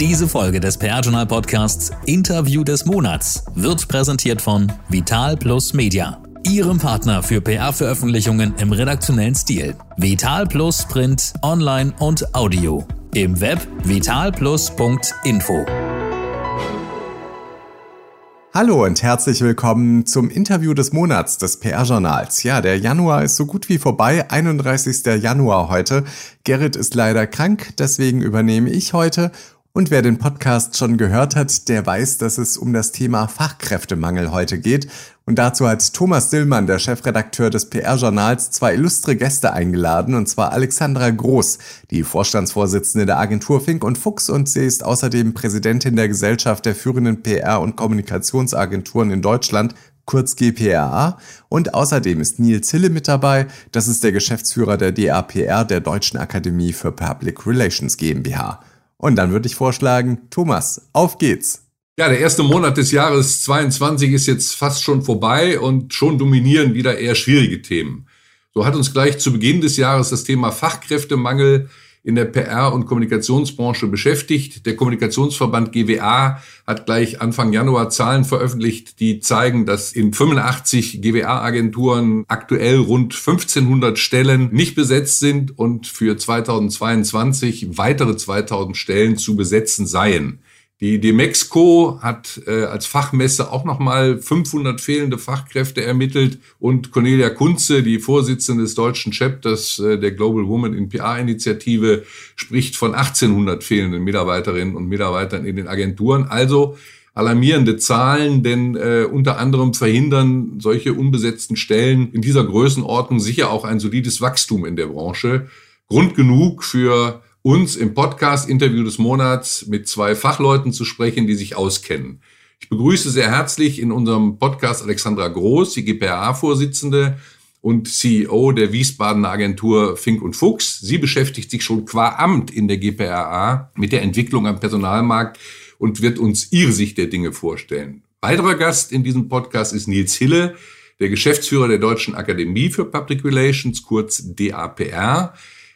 Diese Folge des PR-Journal Podcasts Interview des Monats wird präsentiert von Vital Plus Media, Ihrem Partner für PR-Veröffentlichungen im redaktionellen Stil. Vital Plus Print, Online und Audio. Im Web vitalplus.info. Hallo und herzlich willkommen zum Interview des Monats des PR-Journals. Ja, der Januar ist so gut wie vorbei, 31. Januar heute. Gerrit ist leider krank, deswegen übernehme ich heute und wer den Podcast schon gehört hat, der weiß, dass es um das Thema Fachkräftemangel heute geht. Und dazu hat Thomas Dillmann, der Chefredakteur des PR-Journals, zwei illustre Gäste eingeladen, und zwar Alexandra Groß, die Vorstandsvorsitzende der Agentur Fink und Fuchs, und sie ist außerdem Präsidentin der Gesellschaft der führenden PR- und Kommunikationsagenturen in Deutschland, kurz GPRA. Und außerdem ist Nils Hille mit dabei. Das ist der Geschäftsführer der DAPR, der Deutschen Akademie für Public Relations GmbH. Und dann würde ich vorschlagen, Thomas, auf geht's. Ja, der erste Monat des Jahres 22 ist jetzt fast schon vorbei und schon dominieren wieder eher schwierige Themen. So hat uns gleich zu Beginn des Jahres das Thema Fachkräftemangel in der PR- und Kommunikationsbranche beschäftigt. Der Kommunikationsverband GWA hat gleich Anfang Januar Zahlen veröffentlicht, die zeigen, dass in 85 GWA-Agenturen aktuell rund 1500 Stellen nicht besetzt sind und für 2022 weitere 2000 Stellen zu besetzen seien. Die Demexco hat äh, als Fachmesse auch nochmal 500 fehlende Fachkräfte ermittelt und Cornelia Kunze, die Vorsitzende des deutschen Chapters äh, der Global Woman in PR-Initiative, spricht von 1800 fehlenden Mitarbeiterinnen und Mitarbeitern in den Agenturen. Also alarmierende Zahlen, denn äh, unter anderem verhindern solche unbesetzten Stellen in dieser Größenordnung sicher auch ein solides Wachstum in der Branche. Grund genug für uns im Podcast Interview des Monats mit zwei Fachleuten zu sprechen, die sich auskennen. Ich begrüße sehr herzlich in unserem Podcast Alexandra Groß, die GPRA-Vorsitzende und CEO der Wiesbadener Agentur Fink und Fuchs. Sie beschäftigt sich schon qua Amt in der GPRA mit der Entwicklung am Personalmarkt und wird uns ihre Sicht der Dinge vorstellen. Weiterer Gast in diesem Podcast ist Nils Hille, der Geschäftsführer der Deutschen Akademie für Public Relations, kurz DAPR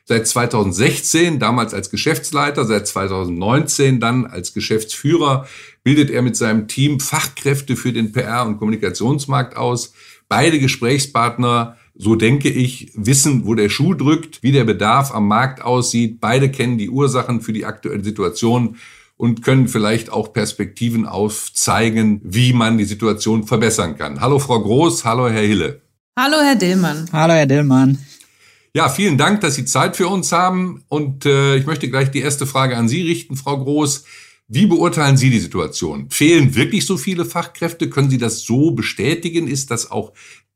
seit 2016, damals als Geschäftsleiter, seit 2019 dann als Geschäftsführer, bildet er mit seinem Team Fachkräfte für den PR- und Kommunikationsmarkt aus. Beide Gesprächspartner, so denke ich, wissen, wo der Schuh drückt, wie der Bedarf am Markt aussieht. Beide kennen die Ursachen für die aktuelle Situation und können vielleicht auch Perspektiven aufzeigen, wie man die Situation verbessern kann. Hallo Frau Groß, hallo Herr Hille. Hallo Herr Dillmann. Hallo Herr Dillmann. Ja, vielen Dank, dass Sie Zeit für uns haben. Und äh, ich möchte gleich die erste Frage an Sie richten, Frau Groß. Wie beurteilen Sie die Situation? Fehlen wirklich so viele Fachkräfte? Können Sie das so bestätigen? Ist das auch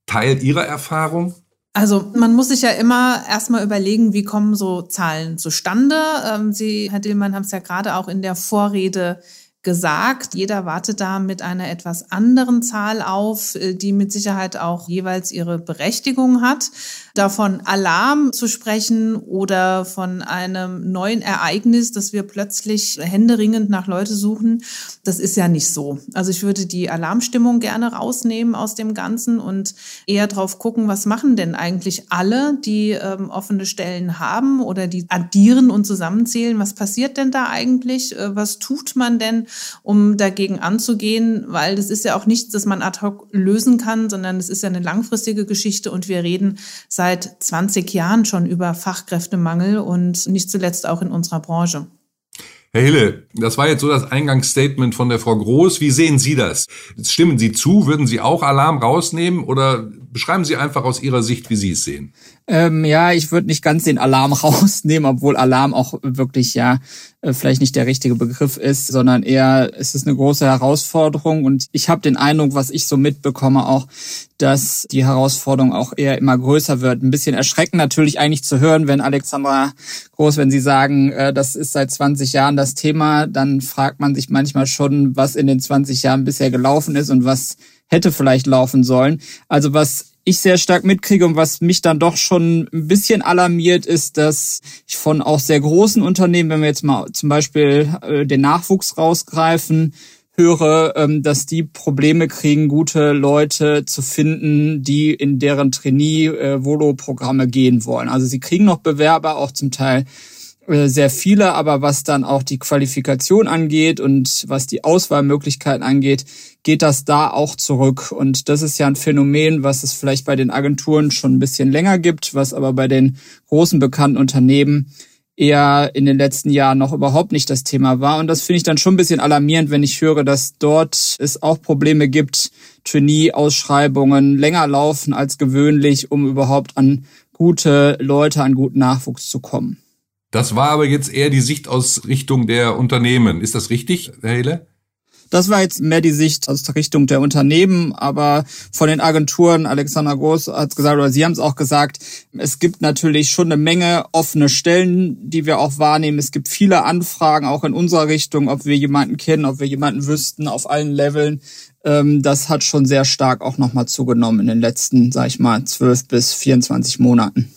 Teil Ihrer Erfahrung? Also man muss sich ja immer erstmal überlegen, wie kommen so Zahlen zustande. Ähm, Sie, Herr Dillmann, haben es ja gerade auch in der Vorrede gesagt. Jeder wartet da mit einer etwas anderen Zahl auf, äh, die mit Sicherheit auch jeweils ihre Berechtigung hat. Davon Alarm zu sprechen oder von einem neuen Ereignis, dass wir plötzlich händeringend nach Leute suchen, das ist ja nicht so. Also ich würde die Alarmstimmung gerne rausnehmen aus dem Ganzen und eher drauf gucken, was machen denn eigentlich alle, die ähm, offene Stellen haben oder die addieren und zusammenzählen. Was passiert denn da eigentlich? Äh, was tut man denn? um dagegen anzugehen, weil das ist ja auch nichts, das man ad hoc lösen kann, sondern es ist ja eine langfristige Geschichte und wir reden seit 20 Jahren schon über Fachkräftemangel und nicht zuletzt auch in unserer Branche. Herr Hille, das war jetzt so das Eingangsstatement von der Frau Groß. Wie sehen Sie das? Stimmen Sie zu? Würden Sie auch Alarm rausnehmen oder beschreiben Sie einfach aus Ihrer Sicht, wie Sie es sehen? Ähm, ja, ich würde nicht ganz den Alarm rausnehmen, obwohl Alarm auch wirklich ja äh, vielleicht nicht der richtige Begriff ist, sondern eher es ist eine große Herausforderung und ich habe den Eindruck, was ich so mitbekomme auch, dass die Herausforderung auch eher immer größer wird. Ein bisschen erschreckend natürlich eigentlich zu hören, wenn Alexandra Groß, wenn Sie sagen, äh, das ist seit 20 Jahren das Thema, dann fragt man sich manchmal schon, was in den 20 Jahren bisher gelaufen ist und was hätte vielleicht laufen sollen. Also was ich sehr stark mitkriege und was mich dann doch schon ein bisschen alarmiert, ist, dass ich von auch sehr großen Unternehmen, wenn wir jetzt mal zum Beispiel äh, den Nachwuchs rausgreifen, höre, ähm, dass die Probleme kriegen, gute Leute zu finden, die in deren Trainee-Volo-Programme äh, gehen wollen. Also sie kriegen noch Bewerber, auch zum Teil äh, sehr viele, aber was dann auch die Qualifikation angeht und was die Auswahlmöglichkeiten angeht, geht das da auch zurück. Und das ist ja ein Phänomen, was es vielleicht bei den Agenturen schon ein bisschen länger gibt, was aber bei den großen bekannten Unternehmen eher in den letzten Jahren noch überhaupt nicht das Thema war. Und das finde ich dann schon ein bisschen alarmierend, wenn ich höre, dass dort es auch Probleme gibt, Trainee-Ausschreibungen länger laufen als gewöhnlich, um überhaupt an gute Leute, an guten Nachwuchs zu kommen. Das war aber jetzt eher die Sicht aus Richtung der Unternehmen. Ist das richtig, Herr Hele? Das war jetzt mehr die Sicht aus der Richtung der Unternehmen, aber von den Agenturen, Alexander Groß hat gesagt, oder Sie haben es auch gesagt, es gibt natürlich schon eine Menge offene Stellen, die wir auch wahrnehmen. Es gibt viele Anfragen auch in unserer Richtung, ob wir jemanden kennen, ob wir jemanden wüssten auf allen Leveln. Ähm, das hat schon sehr stark auch nochmal zugenommen in den letzten, sag ich mal, zwölf bis 24 Monaten.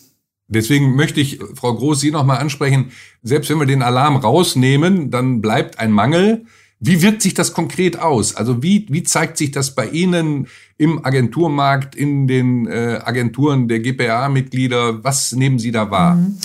Deswegen möchte ich, Frau Groß, Sie nochmal ansprechen. Selbst wenn wir den Alarm rausnehmen, dann bleibt ein Mangel. Wie wirkt sich das konkret aus? Also wie, wie zeigt sich das bei Ihnen im Agenturmarkt, in den äh, Agenturen der GPA-Mitglieder? Was nehmen Sie da wahr? Mhm.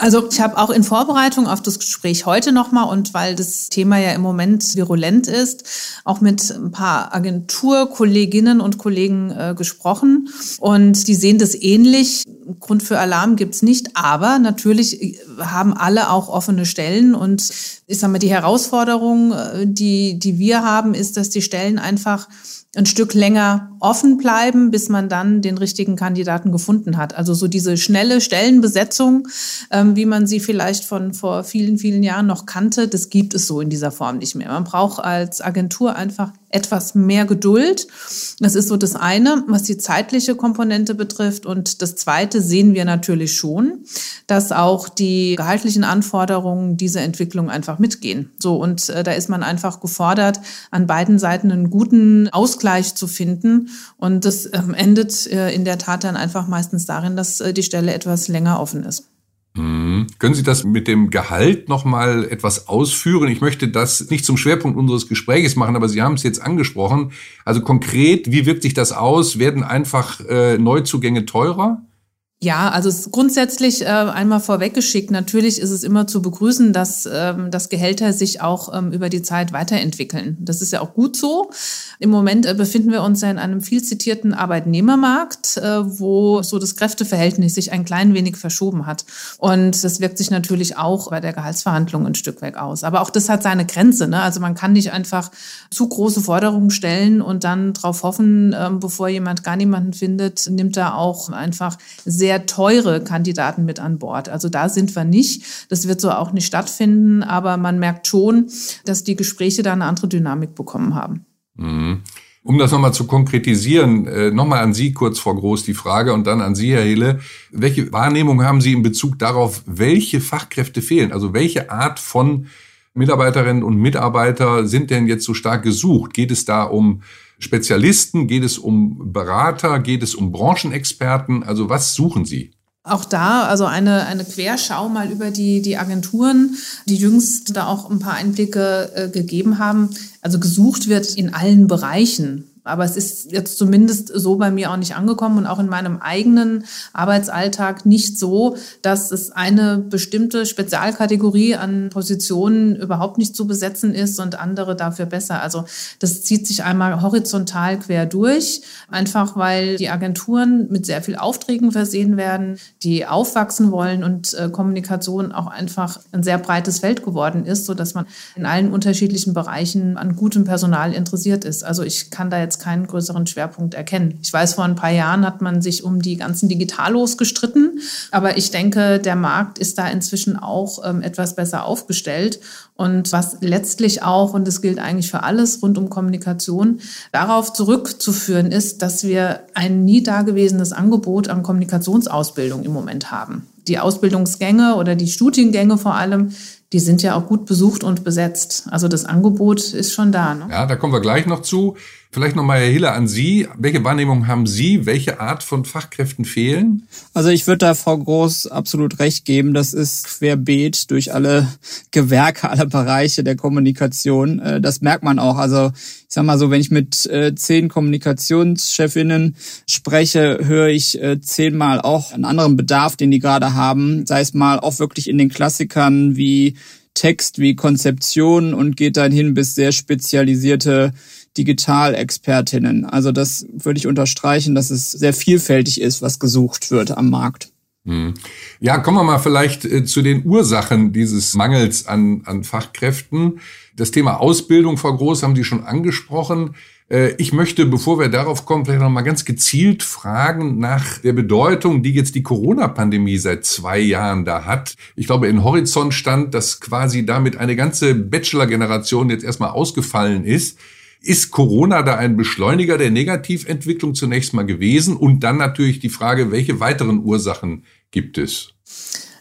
Also ich habe auch in Vorbereitung auf das Gespräch heute nochmal und weil das Thema ja im Moment virulent ist, auch mit ein paar Agenturkolleginnen und Kollegen äh, gesprochen und die sehen das ähnlich. Grund für Alarm gibt's nicht, aber natürlich äh, haben alle auch offene Stellen und ich sage mal, die Herausforderung, äh, die, die wir haben, ist, dass die Stellen einfach ein Stück länger offen bleiben, bis man dann den richtigen Kandidaten gefunden hat. Also so diese schnelle Stellenbesetzung, ähm, wie man sie vielleicht von vor vielen, vielen Jahren noch kannte, das gibt es so in dieser Form nicht mehr. Man braucht als Agentur einfach etwas mehr Geduld. Das ist so das eine, was die zeitliche Komponente betrifft. Und das zweite sehen wir natürlich schon, dass auch die gehaltlichen Anforderungen diese Entwicklung einfach mitgehen. So, und äh, da ist man einfach gefordert, an beiden Seiten einen guten Ausgleich zu finden. Und das ähm, endet äh, in der Tat dann einfach meistens darin, dass äh, die Stelle etwas länger offen ist. Mhm. Können Sie das mit dem Gehalt noch mal etwas ausführen? Ich möchte das nicht zum Schwerpunkt unseres Gesprächs machen, aber Sie haben es jetzt angesprochen. Also konkret, wie wirkt sich das aus? Werden einfach äh, Neuzugänge teurer? Ja, also grundsätzlich äh, einmal vorweggeschickt, natürlich ist es immer zu begrüßen, dass ähm, das Gehälter sich auch ähm, über die Zeit weiterentwickeln. Das ist ja auch gut so. Im Moment äh, befinden wir uns ja in einem viel zitierten Arbeitnehmermarkt, äh, wo so das Kräfteverhältnis sich ein klein wenig verschoben hat. Und das wirkt sich natürlich auch bei der Gehaltsverhandlung ein Stück weg aus. Aber auch das hat seine Grenze. Ne? Also man kann nicht einfach zu große Forderungen stellen und dann darauf hoffen, ähm, bevor jemand gar niemanden findet, nimmt er auch einfach sehr sehr teure Kandidaten mit an Bord. Also da sind wir nicht. Das wird so auch nicht stattfinden, aber man merkt schon, dass die Gespräche da eine andere Dynamik bekommen haben. Mhm. Um das nochmal zu konkretisieren, äh, nochmal an Sie kurz vor Groß die Frage und dann an Sie, Herr Hille. Welche Wahrnehmung haben Sie in Bezug darauf, welche Fachkräfte fehlen? Also welche Art von Mitarbeiterinnen und Mitarbeiter sind denn jetzt so stark gesucht? Geht es da um Spezialisten? Geht es um Berater? Geht es um Branchenexperten? Also was suchen Sie? Auch da, also eine, eine Querschau mal über die, die Agenturen, die jüngst da auch ein paar Einblicke äh, gegeben haben. Also gesucht wird in allen Bereichen. Aber es ist jetzt zumindest so bei mir auch nicht angekommen und auch in meinem eigenen Arbeitsalltag nicht so, dass es eine bestimmte Spezialkategorie an Positionen überhaupt nicht zu besetzen ist und andere dafür besser. Also das zieht sich einmal horizontal quer durch, einfach weil die Agenturen mit sehr viel Aufträgen versehen werden, die aufwachsen wollen und äh, Kommunikation auch einfach ein sehr breites Feld geworden ist, so dass man in allen unterschiedlichen Bereichen an gutem Personal interessiert ist. Also ich kann da jetzt keinen größeren Schwerpunkt erkennen. Ich weiß, vor ein paar Jahren hat man sich um die ganzen Digitalos gestritten, aber ich denke, der Markt ist da inzwischen auch ähm, etwas besser aufgestellt. Und was letztlich auch, und das gilt eigentlich für alles rund um Kommunikation, darauf zurückzuführen ist, dass wir ein nie dagewesenes Angebot an Kommunikationsausbildung im Moment haben. Die Ausbildungsgänge oder die Studiengänge vor allem, die sind ja auch gut besucht und besetzt. Also das Angebot ist schon da. Ne? Ja, da kommen wir gleich noch zu. Vielleicht nochmal, Herr Hiller, an Sie. Welche Wahrnehmung haben Sie? Welche Art von Fachkräften fehlen? Also ich würde da Frau Groß absolut recht geben. Das ist querbeet durch alle Gewerke, alle Bereiche der Kommunikation. Äh, das merkt man auch. Also ich sag mal so, wenn ich mit äh, zehn Kommunikationschefinnen spreche, höre ich äh, zehnmal auch einen anderen Bedarf, den die gerade haben. Sei es mal auch wirklich in den Klassikern wie Text, wie Konzeption und geht dann hin bis sehr spezialisierte Digitalexpertinnen. Also das würde ich unterstreichen, dass es sehr vielfältig ist, was gesucht wird am Markt. Hm. Ja, kommen wir mal vielleicht äh, zu den Ursachen dieses Mangels an, an Fachkräften. Das Thema Ausbildung, Frau Groß, haben Sie schon angesprochen. Äh, ich möchte, bevor wir darauf kommen, vielleicht noch mal ganz gezielt fragen nach der Bedeutung, die jetzt die Corona-Pandemie seit zwei Jahren da hat. Ich glaube, in Horizont stand, dass quasi damit eine ganze Bachelor-Generation jetzt erstmal ausgefallen ist. Ist Corona da ein Beschleuniger der Negativentwicklung zunächst mal gewesen? Und dann natürlich die Frage, welche weiteren Ursachen gibt es?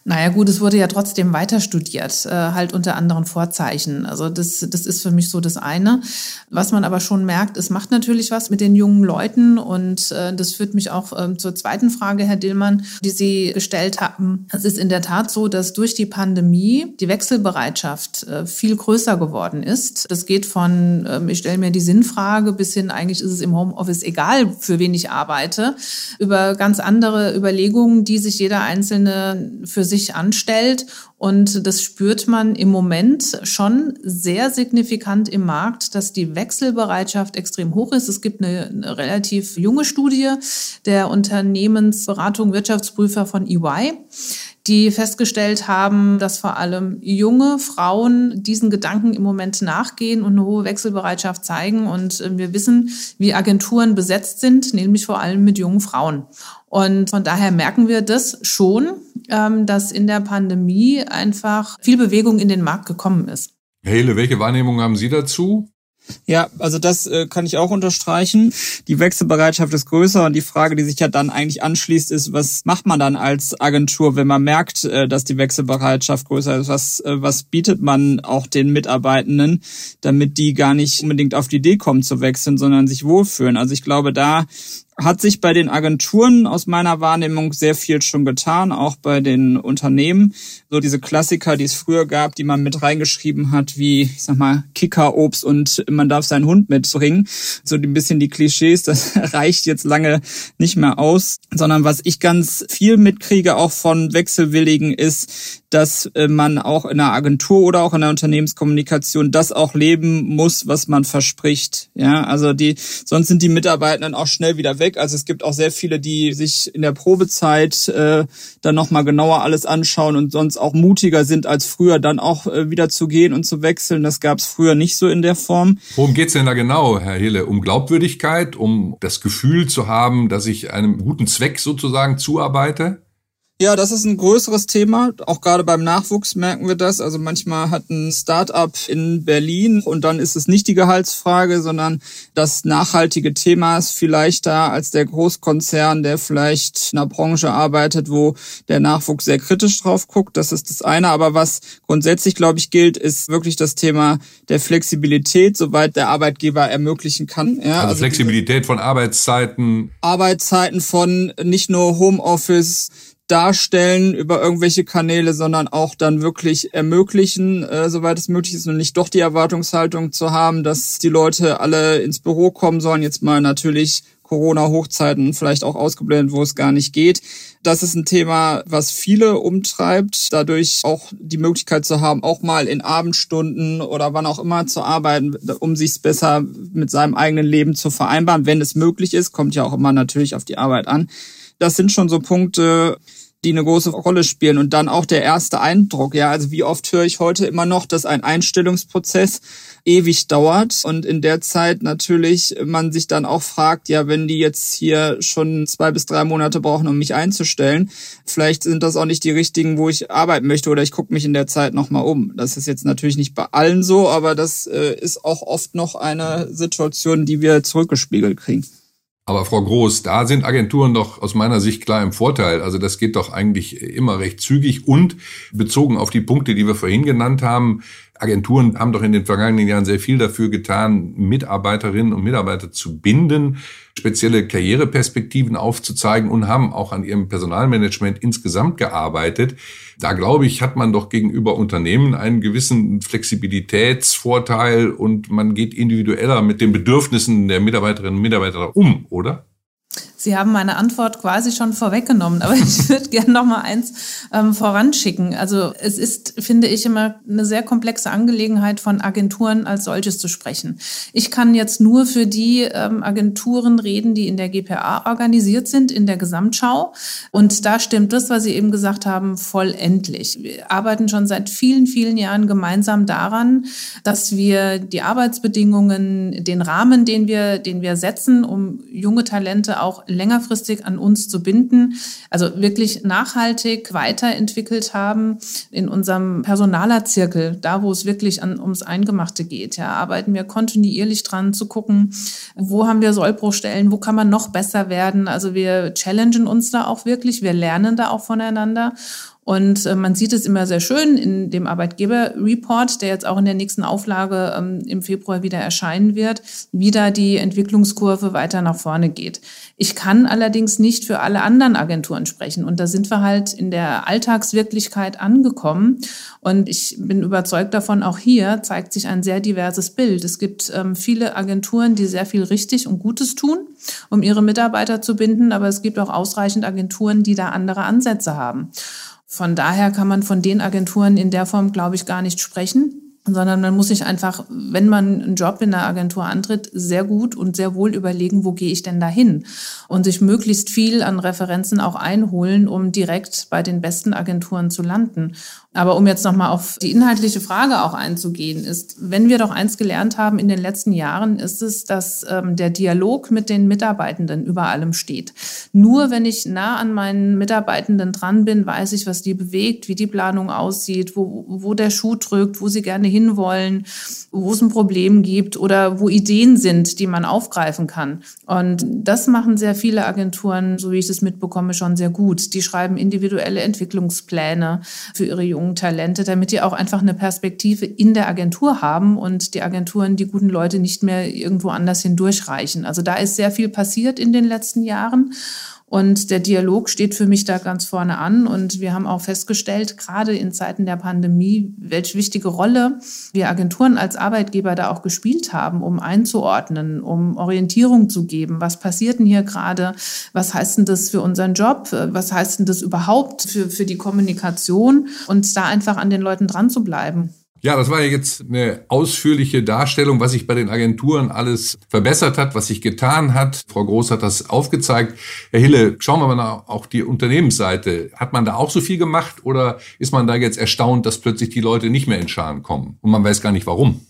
Naja gut, es wurde ja trotzdem weiter studiert, äh, halt unter anderen Vorzeichen. Also das, das ist für mich so das eine. Was man aber schon merkt, es macht natürlich was mit den jungen Leuten und äh, das führt mich auch äh, zur zweiten Frage, Herr Dillmann, die Sie gestellt haben. Es ist in der Tat so, dass durch die Pandemie die Wechselbereitschaft äh, viel größer geworden ist. Das geht von, äh, ich stelle mir die Sinnfrage bis hin, eigentlich ist es im Homeoffice egal, für wen ich arbeite, über ganz andere Überlegungen, die sich jeder Einzelne für sich anstellt. Und das spürt man im Moment schon sehr signifikant im Markt, dass die Wechselbereitschaft extrem hoch ist. Es gibt eine, eine relativ junge Studie der Unternehmensberatung Wirtschaftsprüfer von EY die festgestellt haben, dass vor allem junge Frauen diesen Gedanken im Moment nachgehen und eine hohe Wechselbereitschaft zeigen. Und äh, wir wissen, wie Agenturen besetzt sind, nämlich vor allem mit jungen Frauen. Und von daher merken wir das schon, ähm, dass in der Pandemie einfach viel Bewegung in den Markt gekommen ist. Herr Hele, welche Wahrnehmung haben Sie dazu? Ja, also das äh, kann ich auch unterstreichen. Die Wechselbereitschaft ist größer und die Frage, die sich ja dann eigentlich anschließt, ist, was macht man dann als Agentur, wenn man merkt, äh, dass die Wechselbereitschaft größer ist? Was, äh, was bietet man auch den Mitarbeitenden, damit die gar nicht unbedingt auf die Idee kommen zu wechseln, sondern sich wohlfühlen? Also ich glaube, da hat sich bei den Agenturen aus meiner Wahrnehmung sehr viel schon getan, auch bei den Unternehmen. So diese Klassiker, die es früher gab, die man mit reingeschrieben hat, wie, ich sag mal, Kickerobst und man darf seinen Hund mitbringen. So ein bisschen die Klischees, das reicht jetzt lange nicht mehr aus, sondern was ich ganz viel mitkriege, auch von Wechselwilligen, ist, dass äh, man auch in einer Agentur oder auch in der Unternehmenskommunikation das auch leben muss, was man verspricht. Ja, also die, sonst sind die Mitarbeitenden auch schnell wieder weg. Also es gibt auch sehr viele, die sich in der Probezeit äh, dann nochmal genauer alles anschauen und sonst auch mutiger sind als früher, dann auch äh, wieder zu gehen und zu wechseln. Das gab es früher nicht so in der Form. Worum geht's denn da genau, Herr Hille? Um Glaubwürdigkeit, um das Gefühl zu haben, dass ich einem guten Zweck sozusagen zuarbeite? Ja, das ist ein größeres Thema. Auch gerade beim Nachwuchs merken wir das. Also manchmal hat ein Start-up in Berlin und dann ist es nicht die Gehaltsfrage, sondern das nachhaltige Thema ist vielleicht da als der Großkonzern, der vielleicht in einer Branche arbeitet, wo der Nachwuchs sehr kritisch drauf guckt. Das ist das eine. Aber was grundsätzlich, glaube ich, gilt, ist wirklich das Thema der Flexibilität, soweit der Arbeitgeber ermöglichen kann. Ja, also, also Flexibilität von Arbeitszeiten. Arbeitszeiten von nicht nur Homeoffice, darstellen über irgendwelche Kanäle, sondern auch dann wirklich ermöglichen, äh, soweit es möglich ist und nicht doch die Erwartungshaltung zu haben, dass die Leute alle ins Büro kommen sollen. Jetzt mal natürlich Corona-Hochzeiten vielleicht auch ausgeblendet, wo es gar nicht geht. Das ist ein Thema, was viele umtreibt, dadurch auch die Möglichkeit zu haben, auch mal in Abendstunden oder wann auch immer zu arbeiten, um sich besser mit seinem eigenen Leben zu vereinbaren, wenn es möglich ist, kommt ja auch immer natürlich auf die Arbeit an. Das sind schon so Punkte, die eine große Rolle spielen. Und dann auch der erste Eindruck. Ja, also wie oft höre ich heute immer noch, dass ein Einstellungsprozess ewig dauert und in der Zeit natürlich man sich dann auch fragt, ja, wenn die jetzt hier schon zwei bis drei Monate brauchen, um mich einzustellen, vielleicht sind das auch nicht die richtigen, wo ich arbeiten möchte oder ich gucke mich in der Zeit nochmal um. Das ist jetzt natürlich nicht bei allen so, aber das äh, ist auch oft noch eine Situation, die wir zurückgespiegelt kriegen. Aber Frau Groß, da sind Agenturen doch aus meiner Sicht klar im Vorteil. Also das geht doch eigentlich immer recht zügig und bezogen auf die Punkte, die wir vorhin genannt haben, Agenturen haben doch in den vergangenen Jahren sehr viel dafür getan, Mitarbeiterinnen und Mitarbeiter zu binden, spezielle Karriereperspektiven aufzuzeigen und haben auch an ihrem Personalmanagement insgesamt gearbeitet. Da glaube ich, hat man doch gegenüber Unternehmen einen gewissen Flexibilitätsvorteil und man geht individueller mit den Bedürfnissen der Mitarbeiterinnen und Mitarbeiter um, oder? Sie haben meine Antwort quasi schon vorweggenommen, aber ich würde gerne noch mal eins ähm, voranschicken. Also es ist, finde ich, immer eine sehr komplexe Angelegenheit von Agenturen als solches zu sprechen. Ich kann jetzt nur für die ähm, Agenturen reden, die in der GPA organisiert sind, in der Gesamtschau. Und da stimmt das, was Sie eben gesagt haben, vollendlich. Wir arbeiten schon seit vielen, vielen Jahren gemeinsam daran, dass wir die Arbeitsbedingungen, den Rahmen, den wir, den wir setzen, um junge Talente auch längerfristig an uns zu binden, also wirklich nachhaltig weiterentwickelt haben in unserem Personalerzirkel, da wo es wirklich an, ums Eingemachte geht. Ja, arbeiten wir kontinuierlich dran zu gucken, wo haben wir Sollbruchstellen, wo kann man noch besser werden. Also wir challengen uns da auch wirklich, wir lernen da auch voneinander. Und äh, man sieht es immer sehr schön in dem Arbeitgeber-Report, der jetzt auch in der nächsten Auflage ähm, im Februar wieder erscheinen wird, wie da die Entwicklungskurve weiter nach vorne geht. Ich kann allerdings nicht für alle anderen Agenturen sprechen. Und da sind wir halt in der Alltagswirklichkeit angekommen. Und ich bin überzeugt davon, auch hier zeigt sich ein sehr diverses Bild. Es gibt ähm, viele Agenturen, die sehr viel richtig und Gutes tun, um ihre Mitarbeiter zu binden. Aber es gibt auch ausreichend Agenturen, die da andere Ansätze haben. Von daher kann man von den Agenturen in der Form, glaube ich, gar nicht sprechen sondern man muss sich einfach, wenn man einen Job in der Agentur antritt, sehr gut und sehr wohl überlegen, wo gehe ich denn dahin und sich möglichst viel an Referenzen auch einholen, um direkt bei den besten Agenturen zu landen. Aber um jetzt nochmal auf die inhaltliche Frage auch einzugehen, ist, wenn wir doch eins gelernt haben in den letzten Jahren, ist es, dass ähm, der Dialog mit den Mitarbeitenden über allem steht. Nur wenn ich nah an meinen Mitarbeitenden dran bin, weiß ich, was die bewegt, wie die Planung aussieht, wo, wo der Schuh drückt, wo sie gerne hinwollen, wo es ein Problem gibt oder wo Ideen sind, die man aufgreifen kann. Und das machen sehr viele Agenturen, so wie ich es mitbekomme, schon sehr gut. Die schreiben individuelle Entwicklungspläne für ihre jungen Talente, damit die auch einfach eine Perspektive in der Agentur haben und die Agenturen die guten Leute nicht mehr irgendwo anders hindurchreichen. Also da ist sehr viel passiert in den letzten Jahren. Und der Dialog steht für mich da ganz vorne an. Und wir haben auch festgestellt, gerade in Zeiten der Pandemie, welche wichtige Rolle wir Agenturen als Arbeitgeber da auch gespielt haben, um einzuordnen, um Orientierung zu geben. Was passiert denn hier gerade? Was heißt denn das für unseren Job? Was heißt denn das überhaupt für, für die Kommunikation? Und da einfach an den Leuten dran zu bleiben. Ja, das war ja jetzt eine ausführliche Darstellung, was sich bei den Agenturen alles verbessert hat, was sich getan hat. Frau Groß hat das aufgezeigt. Herr Hille, schauen wir mal auf die Unternehmensseite. Hat man da auch so viel gemacht oder ist man da jetzt erstaunt, dass plötzlich die Leute nicht mehr in Scharen kommen und man weiß gar nicht warum?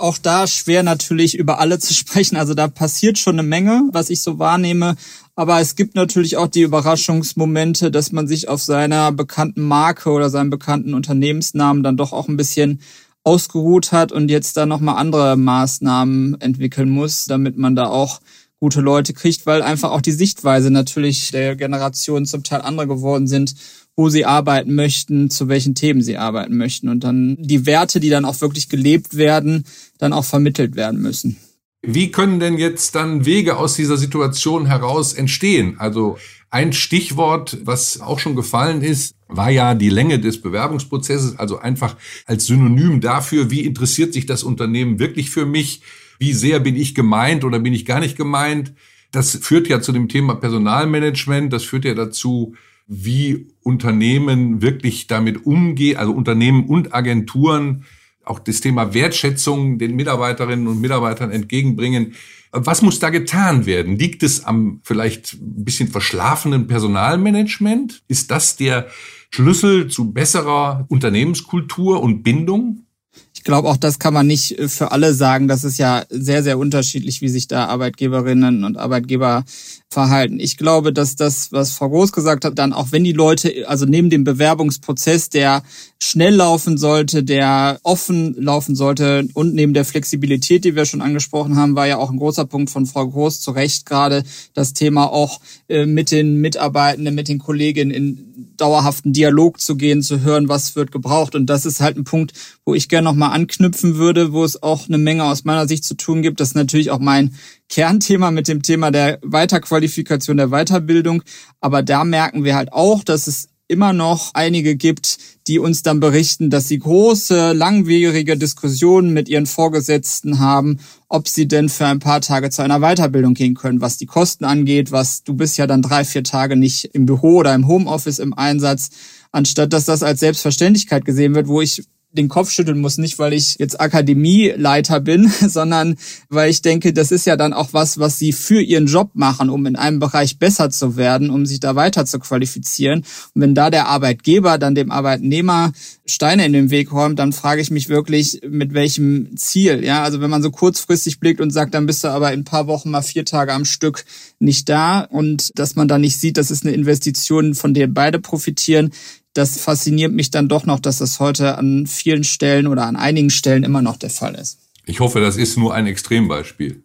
Auch da schwer natürlich über alle zu sprechen. Also da passiert schon eine Menge, was ich so wahrnehme. Aber es gibt natürlich auch die Überraschungsmomente, dass man sich auf seiner bekannten Marke oder seinem bekannten Unternehmensnamen dann doch auch ein bisschen ausgeruht hat und jetzt da nochmal andere Maßnahmen entwickeln muss, damit man da auch gute Leute kriegt, weil einfach auch die Sichtweise natürlich der Generation zum Teil andere geworden sind wo sie arbeiten möchten, zu welchen Themen sie arbeiten möchten und dann die Werte, die dann auch wirklich gelebt werden, dann auch vermittelt werden müssen. Wie können denn jetzt dann Wege aus dieser Situation heraus entstehen? Also ein Stichwort, was auch schon gefallen ist, war ja die Länge des Bewerbungsprozesses, also einfach als Synonym dafür, wie interessiert sich das Unternehmen wirklich für mich? Wie sehr bin ich gemeint oder bin ich gar nicht gemeint? Das führt ja zu dem Thema Personalmanagement, das führt ja dazu, wie Unternehmen wirklich damit umgehen, also Unternehmen und Agenturen, auch das Thema Wertschätzung den Mitarbeiterinnen und Mitarbeitern entgegenbringen. Was muss da getan werden? Liegt es am vielleicht ein bisschen verschlafenen Personalmanagement? Ist das der Schlüssel zu besserer Unternehmenskultur und Bindung? Ich glaube, auch das kann man nicht äh, für alle sagen. Das ist ja sehr, sehr unterschiedlich, wie sich da Arbeitgeberinnen und Arbeitgeber verhalten. Ich glaube, dass das, was Frau Groß gesagt hat, dann auch wenn die Leute, also neben dem Bewerbungsprozess, der schnell laufen sollte, der offen laufen sollte und neben der Flexibilität, die wir schon angesprochen haben, war ja auch ein großer Punkt von Frau Groß zu Recht gerade das Thema auch äh, mit den Mitarbeitenden, mit den Kolleginnen in dauerhaften Dialog zu gehen, zu hören, was wird gebraucht. Und das ist halt ein Punkt, wo ich gerne nochmal anknüpfen würde, wo es auch eine Menge aus meiner Sicht zu tun gibt. Das ist natürlich auch mein Kernthema mit dem Thema der Weiterqualifikation, der Weiterbildung. Aber da merken wir halt auch, dass es immer noch einige gibt, die uns dann berichten, dass sie große, langwierige Diskussionen mit ihren Vorgesetzten haben, ob sie denn für ein paar Tage zu einer Weiterbildung gehen können, was die Kosten angeht, was du bist ja dann drei, vier Tage nicht im Büro oder im Homeoffice im Einsatz, anstatt dass das als Selbstverständlichkeit gesehen wird, wo ich den Kopf schütteln muss, nicht weil ich jetzt Akademieleiter bin, sondern weil ich denke, das ist ja dann auch was, was sie für ihren Job machen, um in einem Bereich besser zu werden, um sich da weiter zu qualifizieren. Und wenn da der Arbeitgeber dann dem Arbeitnehmer Steine in den Weg räumt, dann frage ich mich wirklich, mit welchem Ziel. Ja, also wenn man so kurzfristig blickt und sagt, dann bist du aber in ein paar Wochen mal vier Tage am Stück nicht da und dass man da nicht sieht, das ist eine Investition, von der beide profitieren das fasziniert mich dann doch noch, dass das heute an vielen Stellen oder an einigen Stellen immer noch der Fall ist. Ich hoffe, das ist nur ein Extrembeispiel.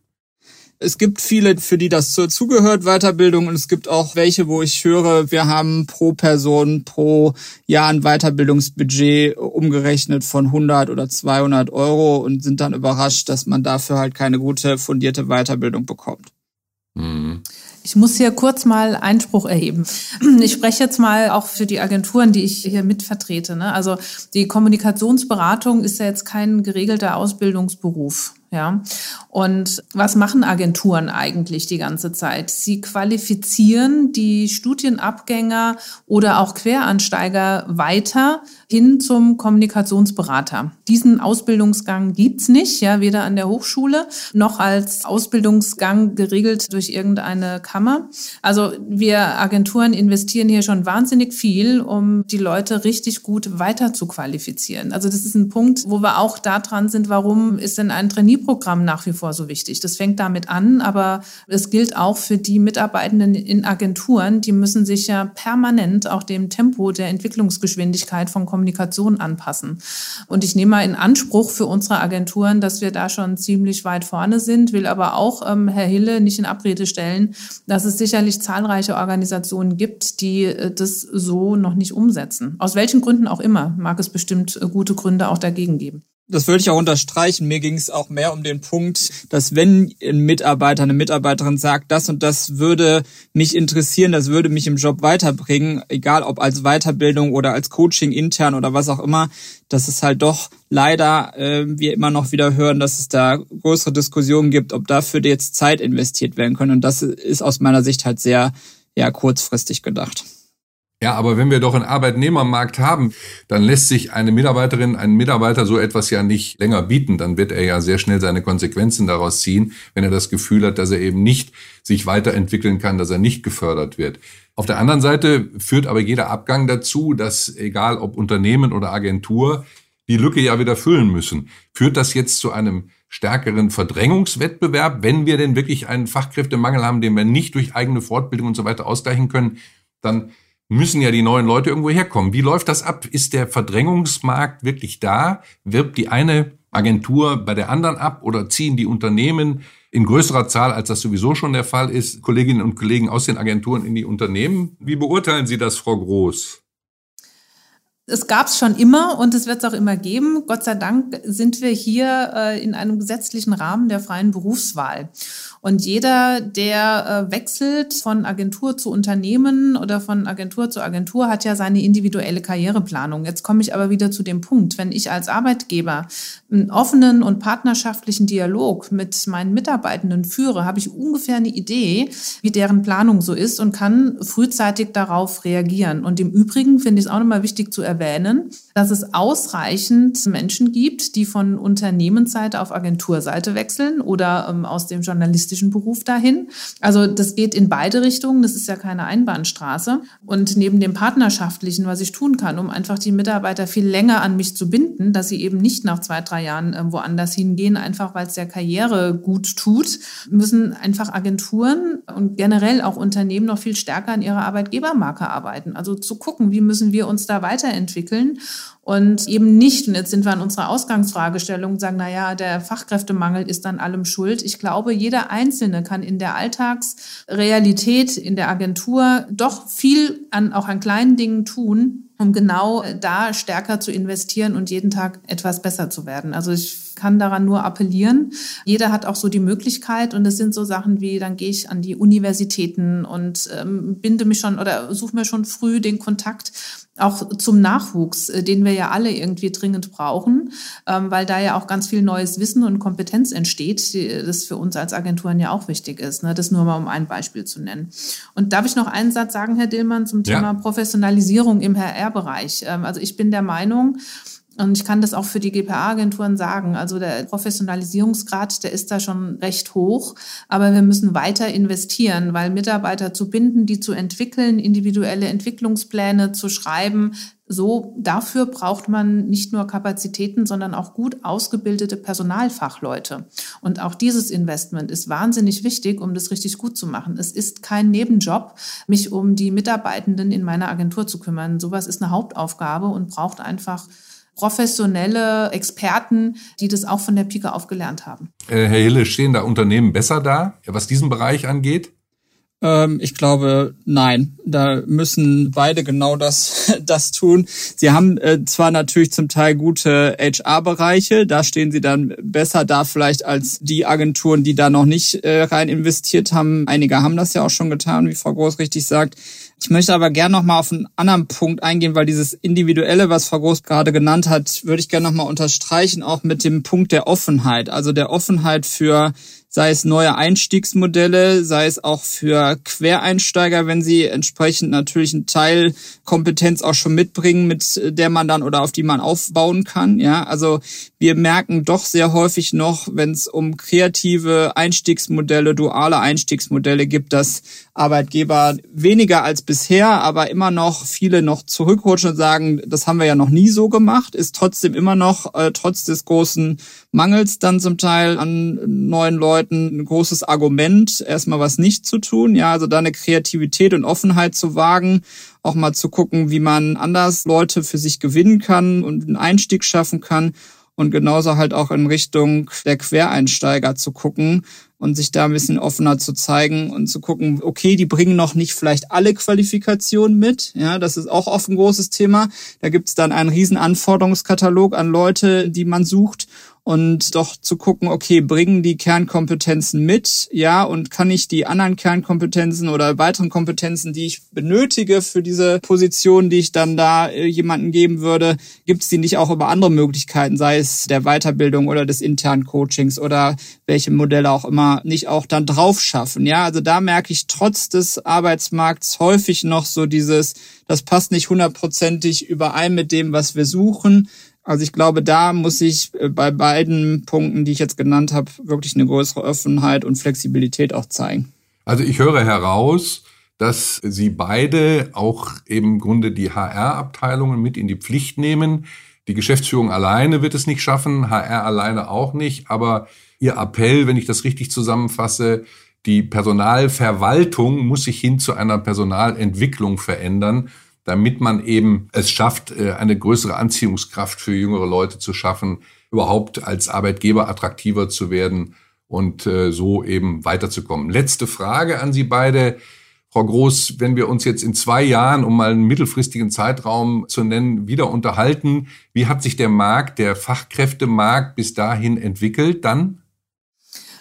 Es gibt viele, für die das zugehört, Weiterbildung, und es gibt auch welche, wo ich höre, wir haben pro Person pro Jahr ein Weiterbildungsbudget umgerechnet von 100 oder 200 Euro und sind dann überrascht, dass man dafür halt keine gute, fundierte Weiterbildung bekommt. Mhm. Ich muss hier kurz mal Einspruch erheben. Ich spreche jetzt mal auch für die Agenturen, die ich hier mitvertrete. Ne? Also die Kommunikationsberatung ist ja jetzt kein geregelter Ausbildungsberuf. Ja. Und was machen Agenturen eigentlich die ganze Zeit? Sie qualifizieren die Studienabgänger oder auch Queransteiger weiter hin zum Kommunikationsberater. Diesen Ausbildungsgang gibt's nicht, ja, weder an der Hochschule noch als Ausbildungsgang geregelt durch irgendeine Kammer. Also wir Agenturen investieren hier schon wahnsinnig viel, um die Leute richtig gut weiter zu qualifizieren. Also das ist ein Punkt, wo wir auch da dran sind, warum ist denn ein Trainee-Programm nach wie vor so wichtig? Das fängt damit an, aber es gilt auch für die Mitarbeitenden in Agenturen, die müssen sich ja permanent auch dem Tempo der Entwicklungsgeschwindigkeit von Kommunikation anpassen. Und ich nehme mal in Anspruch für unsere Agenturen, dass wir da schon ziemlich weit vorne sind, will aber auch ähm, Herr Hille nicht in Abrede stellen, dass es sicherlich zahlreiche Organisationen gibt, die äh, das so noch nicht umsetzen. Aus welchen Gründen auch immer, mag es bestimmt äh, gute Gründe auch dagegen geben. Das würde ich auch unterstreichen. Mir ging es auch mehr um den Punkt, dass wenn ein Mitarbeiter, eine Mitarbeiterin sagt, das und das würde mich interessieren, das würde mich im Job weiterbringen, egal ob als Weiterbildung oder als Coaching intern oder was auch immer, dass es halt doch leider äh, wir immer noch wieder hören, dass es da größere Diskussionen gibt, ob dafür jetzt Zeit investiert werden können. Und das ist aus meiner Sicht halt sehr ja kurzfristig gedacht. Ja, aber wenn wir doch einen Arbeitnehmermarkt haben, dann lässt sich eine Mitarbeiterin, ein Mitarbeiter so etwas ja nicht länger bieten. Dann wird er ja sehr schnell seine Konsequenzen daraus ziehen, wenn er das Gefühl hat, dass er eben nicht sich weiterentwickeln kann, dass er nicht gefördert wird. Auf der anderen Seite führt aber jeder Abgang dazu, dass egal ob Unternehmen oder Agentur, die Lücke ja wieder füllen müssen. Führt das jetzt zu einem stärkeren Verdrängungswettbewerb, wenn wir denn wirklich einen Fachkräftemangel haben, den wir nicht durch eigene Fortbildung und so weiter ausgleichen können, dann müssen ja die neuen Leute irgendwo herkommen. Wie läuft das ab? Ist der Verdrängungsmarkt wirklich da? Wirbt die eine Agentur bei der anderen ab oder ziehen die Unternehmen in größerer Zahl, als das sowieso schon der Fall ist, Kolleginnen und Kollegen aus den Agenturen in die Unternehmen? Wie beurteilen Sie das, Frau Groß? Es gab es schon immer und es wird es auch immer geben. Gott sei Dank sind wir hier äh, in einem gesetzlichen Rahmen der freien Berufswahl. Und jeder, der äh, wechselt von Agentur zu Unternehmen oder von Agentur zu Agentur, hat ja seine individuelle Karriereplanung. Jetzt komme ich aber wieder zu dem Punkt, wenn ich als Arbeitgeber einen offenen und partnerschaftlichen Dialog mit meinen Mitarbeitenden führe, habe ich ungefähr eine Idee, wie deren Planung so ist und kann frühzeitig darauf reagieren. Und im Übrigen finde ich es auch nochmal wichtig zu erwähnen, dass es ausreichend Menschen gibt, die von Unternehmensseite auf Agenturseite wechseln oder ähm, aus dem journalistischen journalistischen Beruf dahin. Also das geht in beide Richtungen. Das ist ja keine Einbahnstraße. Und neben dem Partnerschaftlichen, was ich tun kann, um einfach die Mitarbeiter viel länger an mich zu binden, dass sie eben nicht nach zwei, drei Jahren äh, woanders hingehen, einfach weil es der Karriere gut tut, müssen einfach Agenturen und generell auch Unternehmen noch viel stärker an ihrer Arbeitgebermarke arbeiten. Also zu gucken, wie müssen wir uns da weiterentwickeln und eben nicht, und jetzt sind wir an unserer Ausgangsfragestellung, sagen, na ja, der Fachkräftemangel ist an allem schuld. Ich glaube, jeder Einzelne kann in der Alltagsrealität, in der Agentur doch viel an, auch an kleinen Dingen tun, um genau da stärker zu investieren und jeden Tag etwas besser zu werden. Also ich kann daran nur appellieren. Jeder hat auch so die Möglichkeit und es sind so Sachen wie, dann gehe ich an die Universitäten und ähm, binde mich schon oder suche mir schon früh den Kontakt auch zum Nachwuchs, äh, den wir ja alle irgendwie dringend brauchen, ähm, weil da ja auch ganz viel neues Wissen und Kompetenz entsteht, das für uns als Agenturen ja auch wichtig ist. Ne? Das nur mal um ein Beispiel zu nennen. Und darf ich noch einen Satz sagen, Herr Dillmann, zum Thema ja. Professionalisierung im HR-Bereich? Ähm, also ich bin der Meinung, und ich kann das auch für die GPA-Agenturen sagen. Also der Professionalisierungsgrad, der ist da schon recht hoch. Aber wir müssen weiter investieren, weil Mitarbeiter zu binden, die zu entwickeln, individuelle Entwicklungspläne zu schreiben, so dafür braucht man nicht nur Kapazitäten, sondern auch gut ausgebildete Personalfachleute. Und auch dieses Investment ist wahnsinnig wichtig, um das richtig gut zu machen. Es ist kein Nebenjob, mich um die Mitarbeitenden in meiner Agentur zu kümmern. Sowas ist eine Hauptaufgabe und braucht einfach professionelle Experten, die das auch von der Pike auf gelernt haben. Äh, Herr Hille, stehen da Unternehmen besser da, was diesen Bereich angeht? Ähm, ich glaube, nein. Da müssen beide genau das, das tun. Sie haben äh, zwar natürlich zum Teil gute HR-Bereiche, da stehen sie dann besser da vielleicht als die Agenturen, die da noch nicht äh, rein investiert haben. Einige haben das ja auch schon getan, wie Frau Groß richtig sagt. Ich möchte aber gerne noch mal auf einen anderen Punkt eingehen, weil dieses Individuelle, was Frau Groß gerade genannt hat, würde ich gerne noch mal unterstreichen, auch mit dem Punkt der Offenheit. Also der Offenheit für sei es neue Einstiegsmodelle, sei es auch für Quereinsteiger, wenn sie entsprechend natürlich einen Teil Kompetenz auch schon mitbringen, mit der man dann oder auf die man aufbauen kann. Ja, also wir merken doch sehr häufig noch, wenn es um kreative Einstiegsmodelle, duale Einstiegsmodelle gibt, dass Arbeitgeber weniger als bisher, aber immer noch viele noch zurückrutschen und sagen, das haben wir ja noch nie so gemacht, ist trotzdem immer noch äh, trotz des großen Mangels dann zum Teil an neuen Leuten ein großes Argument, erstmal was nicht zu tun. Ja, also da eine Kreativität und Offenheit zu wagen, auch mal zu gucken, wie man anders Leute für sich gewinnen kann und einen Einstieg schaffen kann und genauso halt auch in Richtung der Quereinsteiger zu gucken und sich da ein bisschen offener zu zeigen und zu gucken, okay, die bringen noch nicht vielleicht alle Qualifikationen mit. Ja, das ist auch oft ein großes Thema. Da gibt es dann einen riesen Anforderungskatalog an Leute, die man sucht und doch zu gucken, okay, bringen die Kernkompetenzen mit, ja, und kann ich die anderen Kernkompetenzen oder weiteren Kompetenzen, die ich benötige für diese Position, die ich dann da äh, jemanden geben würde, gibt es die nicht auch über andere Möglichkeiten, sei es der Weiterbildung oder des internen Coachings oder welche Modelle auch immer, nicht auch dann drauf schaffen, ja, also da merke ich trotz des Arbeitsmarkts häufig noch so dieses, das passt nicht hundertprozentig überein mit dem, was wir suchen, also ich glaube, da muss ich äh, bei beiden Punkten, die ich jetzt genannt habe, wirklich eine größere Offenheit und Flexibilität auch zeigen. Also ich höre heraus, dass Sie beide auch im Grunde die HR-Abteilungen mit in die Pflicht nehmen. Die Geschäftsführung alleine wird es nicht schaffen, HR alleine auch nicht. Aber Ihr Appell, wenn ich das richtig zusammenfasse, die Personalverwaltung muss sich hin zu einer Personalentwicklung verändern damit man eben es schafft, äh, eine größere Anziehungskraft für jüngere Leute zu schaffen, überhaupt als Arbeitgeber attraktiver zu werden und äh, so eben weiterzukommen. Letzte Frage an Sie beide. Frau Groß, wenn wir uns jetzt in zwei Jahren, um mal einen mittelfristigen Zeitraum zu nennen, wieder unterhalten, wie hat sich der Markt, der Fachkräftemarkt bis dahin entwickelt dann?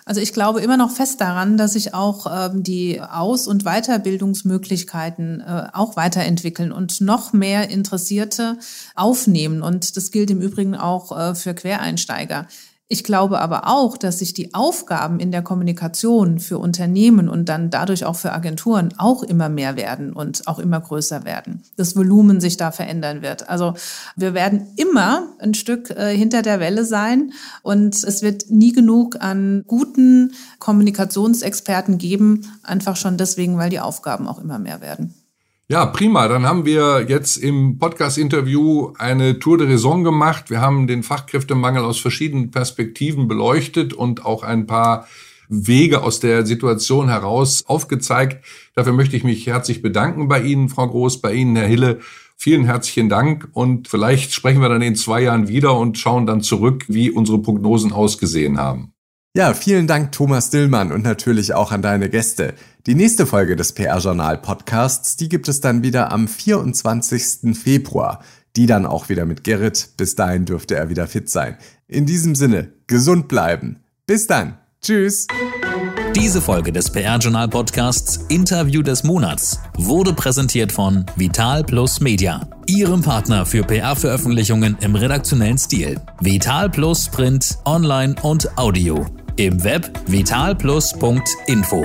Also ich glaube immer noch fest daran, dass sich auch ähm, die Aus- und Weiterbildungsmöglichkeiten äh, auch weiterentwickeln und noch mehr Interessierte aufnehmen. Und das gilt im Übrigen auch äh, für Quereinsteiger. Ich glaube aber auch, dass sich die Aufgaben in der Kommunikation für Unternehmen und dann dadurch auch für Agenturen auch immer mehr werden und auch immer größer werden. Das Volumen sich da verändern wird. Also wir werden immer ein Stück äh, hinter der Welle sein und es wird nie genug an guten Kommunikationsexperten geben, einfach schon deswegen, weil die Aufgaben auch immer mehr werden. Ja, prima. Dann haben wir jetzt im Podcast-Interview eine Tour de Raison gemacht. Wir haben den Fachkräftemangel aus verschiedenen Perspektiven beleuchtet und auch ein paar Wege aus der Situation heraus aufgezeigt. Dafür möchte ich mich herzlich bedanken bei Ihnen, Frau Groß, bei Ihnen, Herr Hille. Vielen herzlichen Dank und vielleicht sprechen wir dann in zwei Jahren wieder und schauen dann zurück, wie unsere Prognosen ausgesehen haben. Ja, vielen Dank Thomas Dillmann und natürlich auch an deine Gäste. Die nächste Folge des PR-Journal Podcasts, die gibt es dann wieder am 24. Februar. Die dann auch wieder mit Gerrit. Bis dahin dürfte er wieder fit sein. In diesem Sinne, gesund bleiben. Bis dann. Tschüss. Diese Folge des PR-Journal Podcasts Interview des Monats wurde präsentiert von Vital Plus Media, Ihrem Partner für PR-Veröffentlichungen im redaktionellen Stil. Vital Plus Print, Online und Audio. Im Web vitalplus.info.